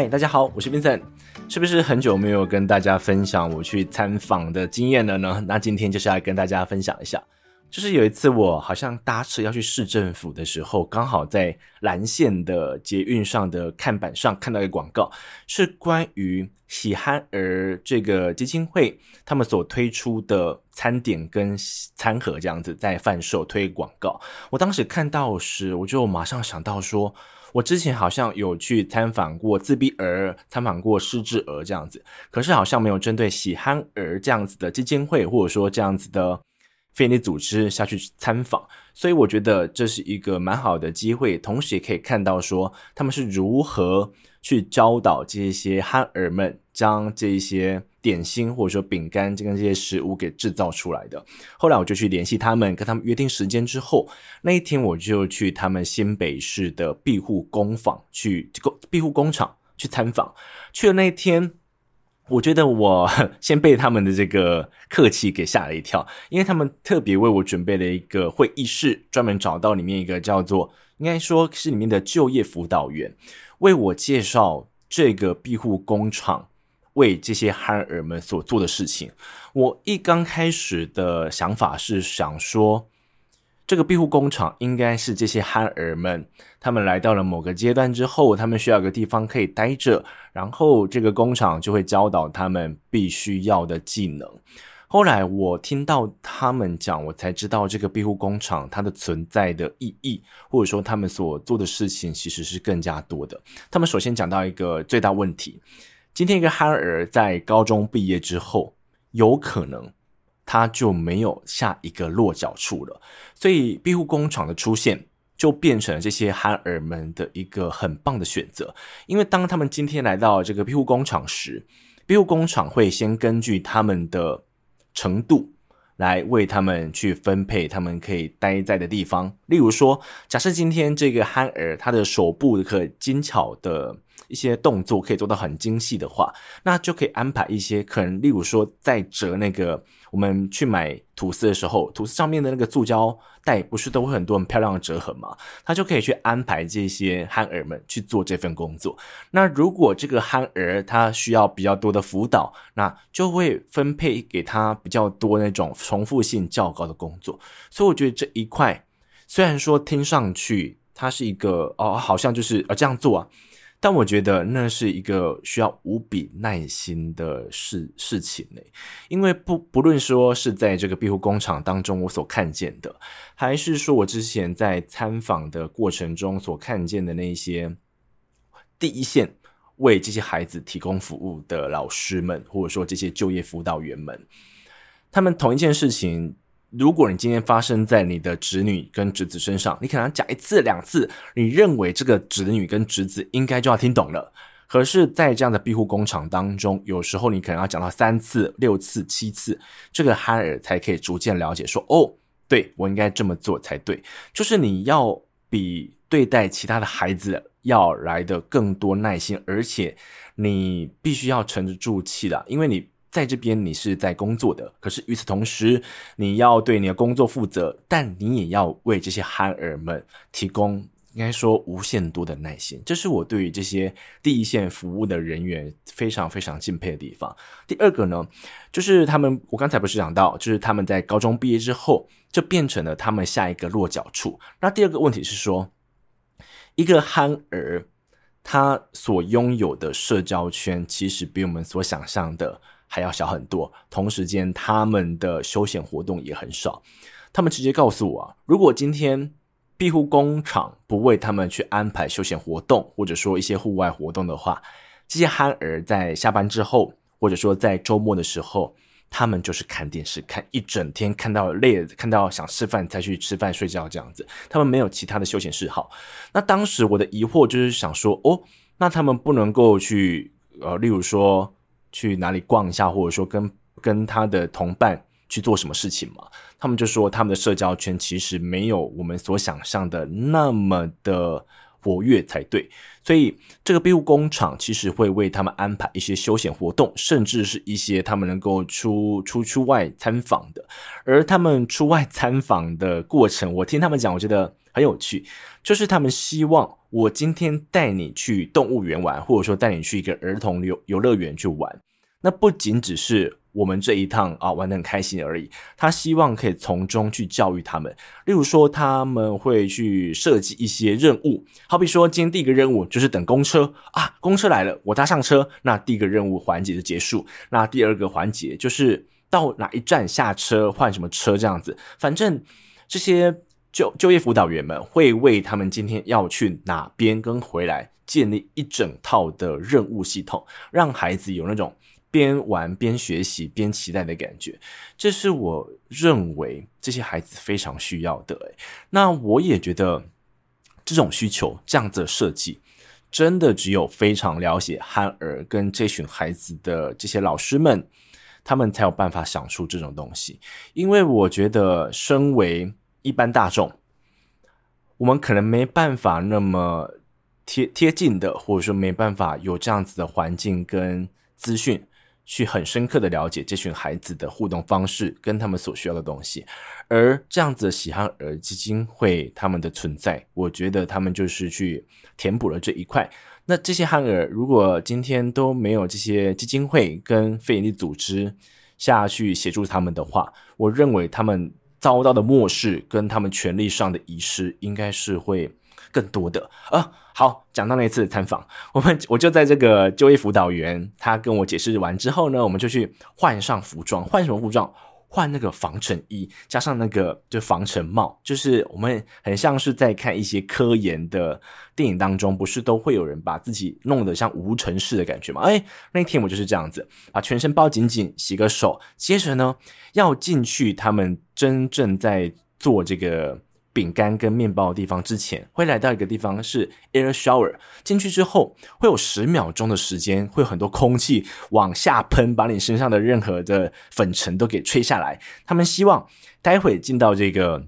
嗨，大家好，我是 Vincent。是不是很久没有跟大家分享我去参访的经验了呢？那今天就是来跟大家分享一下。就是有一次我好像搭车要去市政府的时候，刚好在蓝线的捷运上的看板上看到一个广告，是关于喜憨儿这个基金会他们所推出的餐点跟餐盒这样子在贩售推广告。我当时看到时，我就马上想到说。我之前好像有去参访过自闭儿，参访过失智儿这样子，可是好像没有针对喜憨儿这样子的基金会，或者说这样子的非营利组织下去参访，所以我觉得这是一个蛮好的机会，同时也可以看到说他们是如何去教导这些憨儿们将这些。点心或者说饼干，就跟这些食物给制造出来的。后来我就去联系他们，跟他们约定时间之后，那一天我就去他们新北市的庇护工坊去工庇护工厂去参访。去了那一天，我觉得我 先被他们的这个客气给吓了一跳，因为他们特别为我准备了一个会议室，专门找到里面一个叫做应该说是里面的就业辅导员，为我介绍这个庇护工厂。为这些憨儿们所做的事情，我一刚开始的想法是想说，这个庇护工厂应该是这些憨儿们，他们来到了某个阶段之后，他们需要个地方可以待着，然后这个工厂就会教导他们必须要的技能。后来我听到他们讲，我才知道这个庇护工厂它的存在的意义，或者说他们所做的事情其实是更加多的。他们首先讲到一个最大问题。今天一个憨儿在高中毕业之后，有可能他就没有下一个落脚处了，所以庇护工厂的出现就变成了这些憨儿们的一个很棒的选择。因为当他们今天来到这个庇护工厂时，庇护工厂会先根据他们的程度来为他们去分配他们可以待在的地方。例如说，假设今天这个憨儿他的手部可精巧的。一些动作可以做到很精细的话，那就可以安排一些可能，例如说在折那个我们去买吐司的时候，吐司上面的那个塑胶袋不是都会很多很漂亮的折痕吗？他就可以去安排这些憨儿们去做这份工作。那如果这个憨儿他需要比较多的辅导，那就会分配给他比较多那种重复性较高的工作。所以我觉得这一块虽然说听上去它是一个哦，好像就是呃这样做啊。但我觉得那是一个需要无比耐心的事事情呢，因为不不论说是在这个庇护工厂当中我所看见的，还是说我之前在参访的过程中所看见的那些第一线为这些孩子提供服务的老师们，或者说这些就业辅导员们，他们同一件事情。如果你今天发生在你的侄女跟侄子身上，你可能讲一次两次，你认为这个侄女跟侄子应该就要听懂了。可是，在这样的庇护工厂当中，有时候你可能要讲到三次、六次、七次，这个憨儿才可以逐渐了解说，哦，对，我应该这么做才对。就是你要比对待其他的孩子要来得更多耐心，而且你必须要沉得住气的，因为你。在这边你是在工作的，可是与此同时，你要对你的工作负责，但你也要为这些憨儿们提供应该说无限多的耐心。这是我对于这些第一线服务的人员非常非常敬佩的地方。第二个呢，就是他们，我刚才不是讲到，就是他们在高中毕业之后，就变成了他们下一个落脚处。那第二个问题是说，一个憨儿他所拥有的社交圈，其实比我们所想象的。还要小很多，同时间他们的休闲活动也很少。他们直接告诉我，如果今天庇护工厂不为他们去安排休闲活动，或者说一些户外活动的话，这些憨儿在下班之后，或者说在周末的时候，他们就是看电视看一整天，看到累，看到想吃饭才去吃饭睡觉这样子。他们没有其他的休闲嗜好。那当时我的疑惑就是想说，哦，那他们不能够去呃，例如说。去哪里逛一下，或者说跟跟他的同伴去做什么事情嘛？他们就说他们的社交圈其实没有我们所想象的那么的活跃才对。所以这个庇护工厂其实会为他们安排一些休闲活动，甚至是一些他们能够出出出外参访的。而他们出外参访的过程，我听他们讲，我觉得很有趣，就是他们希望我今天带你去动物园玩，或者说带你去一个儿童游游乐园去玩，那不仅只是我们这一趟啊玩得很开心而已。他希望可以从中去教育他们，例如说他们会去设计一些任务，好比说今天第一个任务就是等公车啊，公车来了，我搭上车，那第一个任务环节就结束。那第二个环节就是到哪一站下车换什么车这样子，反正这些。就就业辅导员们会为他们今天要去哪边跟回来建立一整套的任务系统，让孩子有那种边玩边学习边期待的感觉。这是我认为这些孩子非常需要的。那我也觉得这种需求这样子的设计，真的只有非常了解憨儿跟这群孩子的这些老师们，他们才有办法想出这种东西。因为我觉得身为一般大众，我们可能没办法那么贴贴近的，或者说没办法有这样子的环境跟资讯，去很深刻的了解这群孩子的互动方式跟他们所需要的东西。而这样子的喜憨儿基金会他们的存在，我觉得他们就是去填补了这一块。那这些憨儿如果今天都没有这些基金会跟非营利组织下去协助他们的话，我认为他们。遭到的漠视跟他们权利上的遗失，应该是会更多的啊。好，讲到那一次参访，我们 我就在这个就业辅导员他跟我解释完之后呢，我们就去换上服装，换什么服装？换那个防尘衣，加上那个就防尘帽，就是我们很像是在看一些科研的电影当中，不是都会有人把自己弄得像无尘室的感觉吗？哎，那天我就是这样子，把全身包紧紧，洗个手，接着呢要进去他们真正在做这个。饼干跟面包的地方之前会来到一个地方是 air shower，进去之后会有十秒钟的时间，会有很多空气往下喷，把你身上的任何的粉尘都给吹下来。他们希望待会进到这个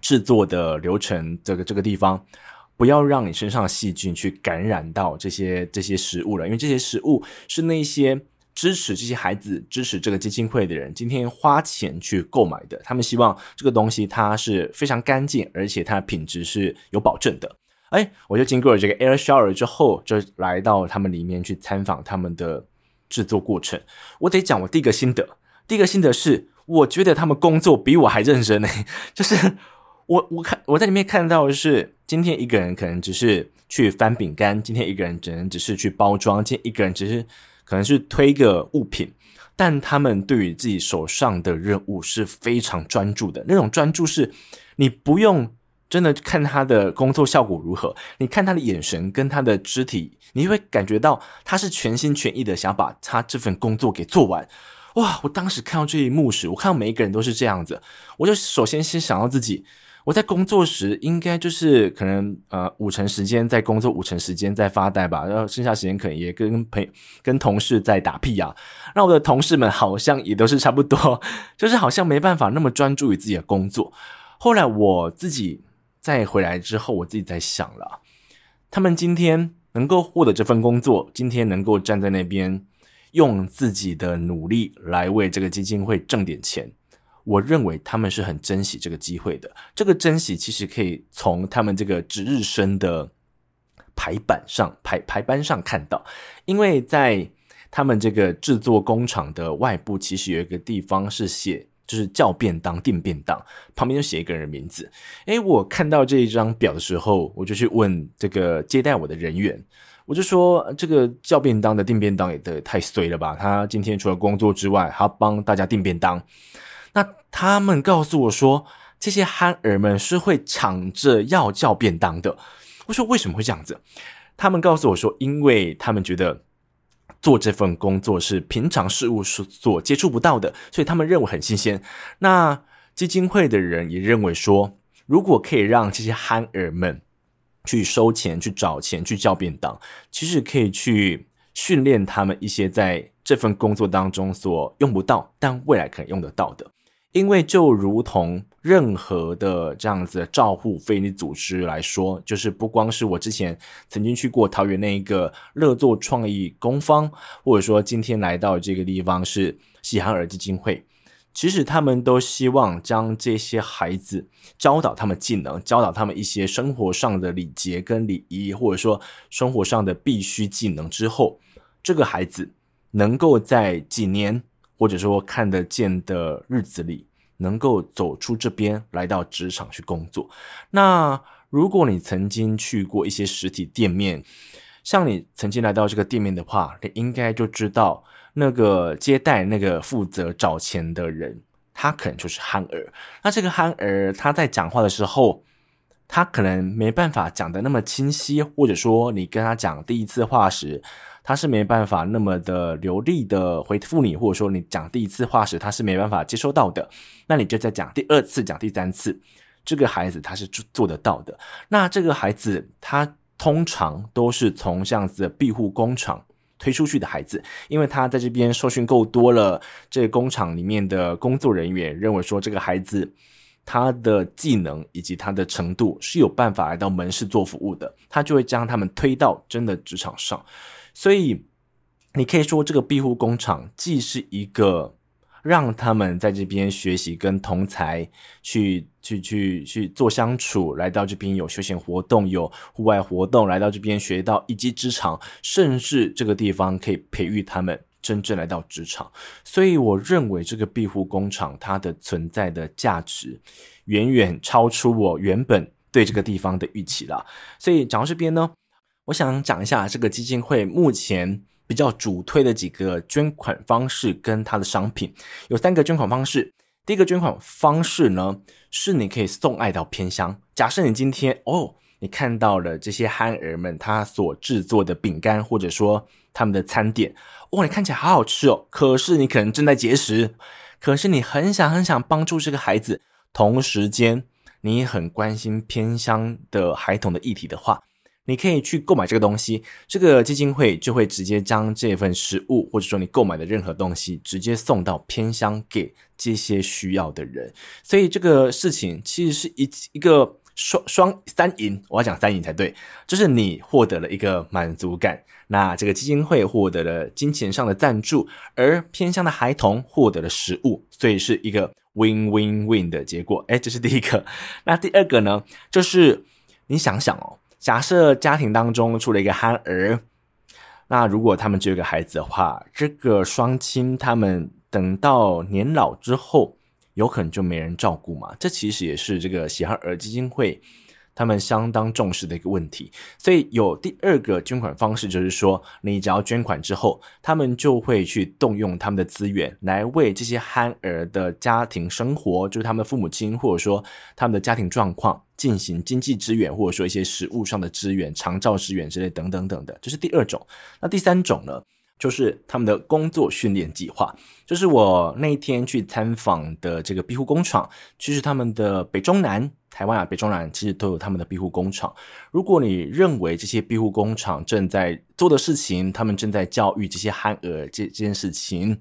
制作的流程这个这个地方，不要让你身上的细菌去感染到这些这些食物了，因为这些食物是那些。支持这些孩子，支持这个基金会的人，今天花钱去购买的，他们希望这个东西它是非常干净，而且它的品质是有保证的。哎，我就经过了这个 air shower 之后，就来到他们里面去参访他们的制作过程。我得讲我第一个心得，第一个心得是，我觉得他们工作比我还认真呢。就是我我看我在里面看到的是，今天一个人可能只是去翻饼干，今天一个人只能只是去包装，今天一个人只是。可能是推个物品，但他们对于自己手上的任务是非常专注的。那种专注是，你不用真的看他的工作效果如何，你看他的眼神跟他的肢体，你会感觉到他是全心全意的想把他这份工作给做完。哇！我当时看到这一幕时，我看到每一个人都是这样子，我就首先先想到自己。我在工作时，应该就是可能呃五成时间在工作，五成时间在发呆吧，然后剩下时间可能也跟朋跟同事在打屁啊。那我的同事们好像也都是差不多，就是好像没办法那么专注于自己的工作。后来我自己再回来之后，我自己在想了，他们今天能够获得这份工作，今天能够站在那边用自己的努力来为这个基金会挣点钱。我认为他们是很珍惜这个机会的。这个珍惜其实可以从他们这个值日生的排版上排排班上看到，因为在他们这个制作工厂的外部，其实有一个地方是写，就是叫便当订便当，旁边就写一个人的名字。诶，我看到这一张表的时候，我就去问这个接待我的人员，我就说这个叫便当的订便当也得太衰了吧？他今天除了工作之外，还要帮大家订便当。那他们告诉我说，这些憨儿们是会抢着要叫便当的。我说为什么会这样子？他们告诉我说，因为他们觉得做这份工作是平常事务所接触不到的，所以他们认为很新鲜。那基金会的人也认为说，如果可以让这些憨儿们去收钱、去找钱、去叫便当，其实可以去训练他们一些在这份工作当中所用不到，但未来可能用得到的。因为就如同任何的这样子的照护非营利组织来说，就是不光是我之前曾经去过桃园那一个乐作创意工坊，或者说今天来到这个地方是喜憨儿基金会，其实他们都希望将这些孩子教导他们技能，教导他们一些生活上的礼节跟礼仪，或者说生活上的必须技能之后，这个孩子能够在几年或者说看得见的日子里，能够走出这边来到职场去工作。那如果你曾经去过一些实体店面，像你曾经来到这个店面的话，你应该就知道。那个接待、那个负责找钱的人，他可能就是憨儿。那这个憨儿他在讲话的时候，他可能没办法讲得那么清晰，或者说你跟他讲第一次话时，他是没办法那么的流利的回复你，或者说你讲第一次话时，他是没办法接收到的。那你就再讲第二次、讲第三次，这个孩子他是做做得到的。那这个孩子他通常都是从这样子的庇护工厂。推出去的孩子，因为他在这边受训够多了，这个工厂里面的工作人员认为说，这个孩子他的技能以及他的程度是有办法来到门市做服务的，他就会将他们推到真的职场上。所以，你可以说这个庇护工厂既是一个。让他们在这边学习，跟同才去去去去做相处，来到这边有休闲活动，有户外活动，来到这边学到一技之长，甚至这个地方可以培育他们真正来到职场。所以，我认为这个庇护工厂它的存在的价值，远远超出我原本对这个地方的预期了。所以，讲到这边呢，我想讲一下这个基金会目前。比较主推的几个捐款方式跟它的商品有三个捐款方式。第一个捐款方式呢，是你可以送爱到偏乡。假设你今天哦，你看到了这些憨儿们他所制作的饼干，或者说他们的餐点，哦，你看起来好好吃哦。可是你可能正在节食，可是你很想很想帮助这个孩子，同时间你很关心偏乡的孩童的议题的话。你可以去购买这个东西，这个基金会就会直接将这份食物，或者说你购买的任何东西，直接送到偏乡给这些需要的人。所以这个事情其实是一一个双双三赢，我要讲三赢才对，就是你获得了一个满足感，那这个基金会获得了金钱上的赞助，而偏乡的孩童获得了食物，所以是一个 win win win 的结果。诶，这是第一个。那第二个呢，就是你想想哦。假设家庭当中出了一个憨儿，那如果他们只有一个孩子的话，这个双亲他们等到年老之后，有可能就没人照顾嘛。这其实也是这个喜憨儿基金会。他们相当重视的一个问题，所以有第二个捐款方式，就是说，你只要捐款之后，他们就会去动用他们的资源，来为这些憨儿的家庭生活，就是他们的父母亲或者说他们的家庭状况进行经济支援，或者说一些食物上的支援、长照支援之类等等等的，这是第二种。那第三种呢，就是他们的工作训练计划，就是我那天去参访的这个庇护工厂，就是他们的北中南。台湾啊，北中南其实都有他们的庇护工厂。如果你认为这些庇护工厂正在做的事情，他们正在教育这些憨儿这这件事情，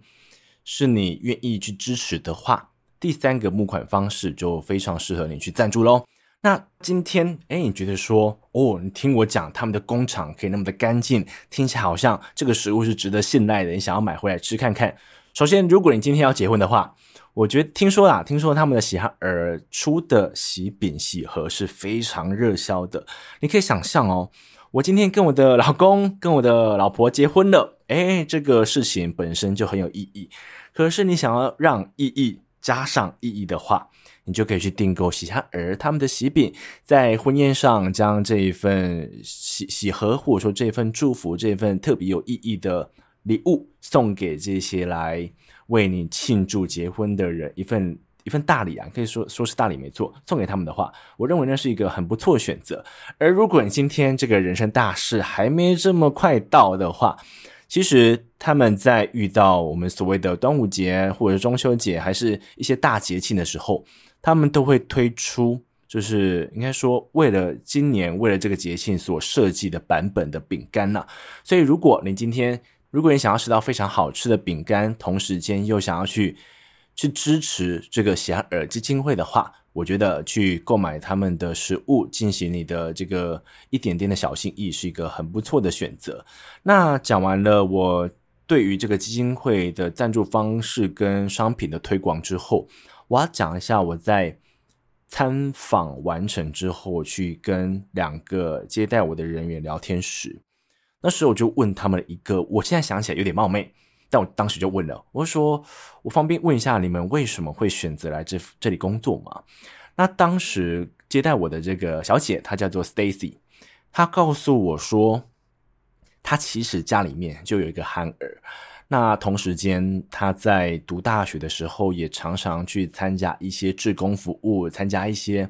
是你愿意去支持的话，第三个募款方式就非常适合你去赞助喽。那今天，诶，你觉得说，哦，你听我讲，他们的工厂可以那么的干净，听起来好像这个食物是值得信赖的，你想要买回来吃看看。首先，如果你今天要结婚的话，我觉得听说啦，听说他们的喜憨儿出的喜饼喜盒是非常热销的。你可以想象哦，我今天跟我的老公、跟我的老婆结婚了，诶，这个事情本身就很有意义。可是你想要让意义加上意义的话，你就可以去订购喜憨儿他们的喜饼，在婚宴上将这一份喜喜盒，或者说这份祝福、这份特别有意义的礼物，送给这些来。为你庆祝结婚的人一份一份大礼啊，可以说说是大礼没错。送给他们的话，我认为那是一个很不错的选择。而如果你今天这个人生大事还没这么快到的话，其实他们在遇到我们所谓的端午节或者是中秋节，还是一些大节庆的时候，他们都会推出，就是应该说为了今年为了这个节庆所设计的版本的饼干呐。所以如果你今天如果你想要吃到非常好吃的饼干，同时间又想要去去支持这个喜憨儿基金会的话，我觉得去购买他们的食物，进行你的这个一点点的小心意，是一个很不错的选择。那讲完了我对于这个基金会的赞助方式跟商品的推广之后，我要讲一下我在参访完成之后去跟两个接待我的人员聊天时，那时候我就问他们一个，我现在想起来有点冒昧，但我当时就问了，我说：“我方便问一下你们为什么会选择来这这里工作吗？”那当时接待我的这个小姐，她叫做 Stacy，她告诉我说，她其实家里面就有一个憨儿。那同时间，她在读大学的时候，也常常去参加一些志工服务，参加一些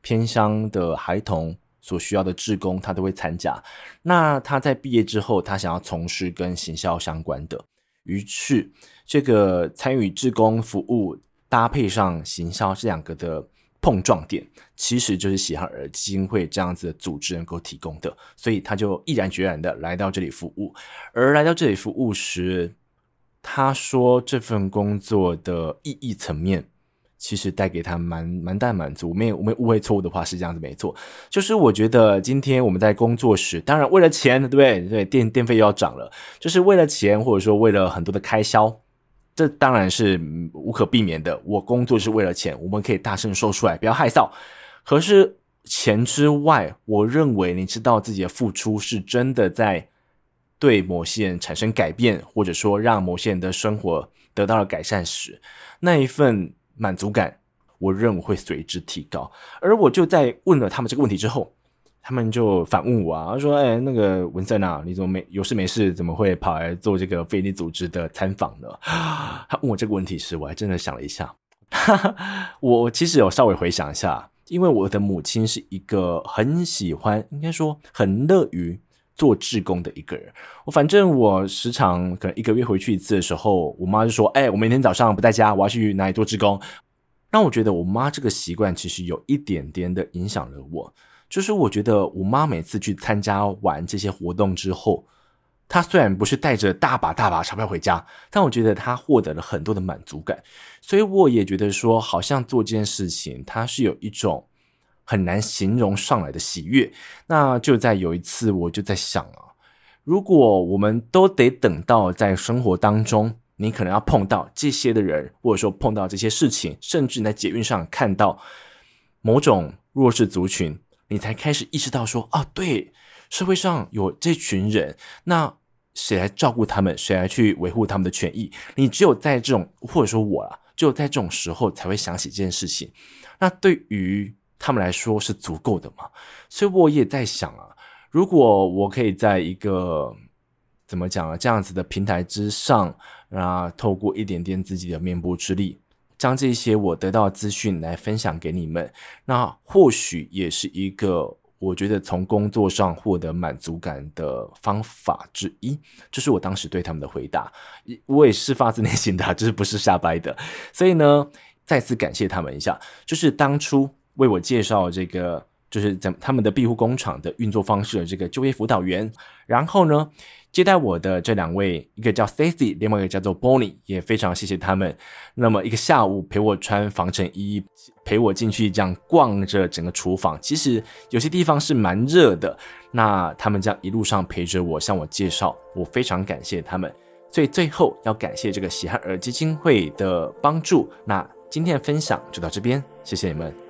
偏乡的孩童所需要的志工，他都会参加。那他在毕业之后，他想要从事跟行销相关的，于是这个参与志工服务搭配上行销这两个的。碰撞点其实就是喜憨儿基金会这样子的组织能够提供的，所以他就毅然决然的来到这里服务。而来到这里服务时，他说这份工作的意义层面其实带给他蛮蛮大满足。没有我没误会错误的话是这样子没错，就是我觉得今天我们在工作时，当然为了钱，对不对？对，电电费又要涨了，就是为了钱，或者说为了很多的开销。这当然是无可避免的。我工作是为了钱，我们可以大声说出来，不要害臊。可是钱之外，我认为你知道自己的付出是真的在对某些人产生改变，或者说让某些人的生活得到了改善时，那一份满足感，我认为会随之提高。而我就在问了他们这个问题之后。他们就反问我啊，说：“哎，那个文森啊，你怎么没有事没事，怎么会跑来做这个非营利组织的参访呢？” 他问我这个问题时，我还真的想了一下。我其实有稍微回想一下，因为我的母亲是一个很喜欢，应该说很乐于做志工的一个人。我反正我时常可能一个月回去一次的时候，我妈就说：“哎，我明天早上不在家，我要去哪里做志工。”让我觉得我妈这个习惯其实有一点点的影响了我。就是我觉得我妈每次去参加完这些活动之后，她虽然不是带着大把大把钞票回家，但我觉得她获得了很多的满足感。所以我也觉得说，好像做这件事情，它是有一种很难形容上来的喜悦。那就在有一次，我就在想啊，如果我们都得等到在生活当中，你可能要碰到这些的人，或者说碰到这些事情，甚至你在捷运上看到某种弱势族群。你才开始意识到说，哦，对，社会上有这群人，那谁来照顾他们？谁来去维护他们的权益？你只有在这种，或者说我啊，只有在这种时候才会想起这件事情。那对于他们来说是足够的嘛？所以我也在想啊，如果我可以在一个怎么讲啊，这样子的平台之上，啊，透过一点点自己的绵薄之力。将这些我得到的资讯来分享给你们，那或许也是一个我觉得从工作上获得满足感的方法之一。这是我当时对他们的回答，我也是发自内心的，就是不是瞎掰的。所以呢，再次感谢他们一下，就是当初为我介绍这个，就是怎他们的庇护工厂的运作方式的这个就业辅导员，然后呢。接待我的这两位，一个叫 Stacy，另外一个叫做 Bonnie，也非常谢谢他们。那么一个下午陪我穿防尘衣，陪我进去这样逛着整个厨房。其实有些地方是蛮热的，那他们这样一路上陪着我，向我介绍，我非常感谢他们。所以最后要感谢这个喜憨儿基金会的帮助。那今天的分享就到这边，谢谢你们。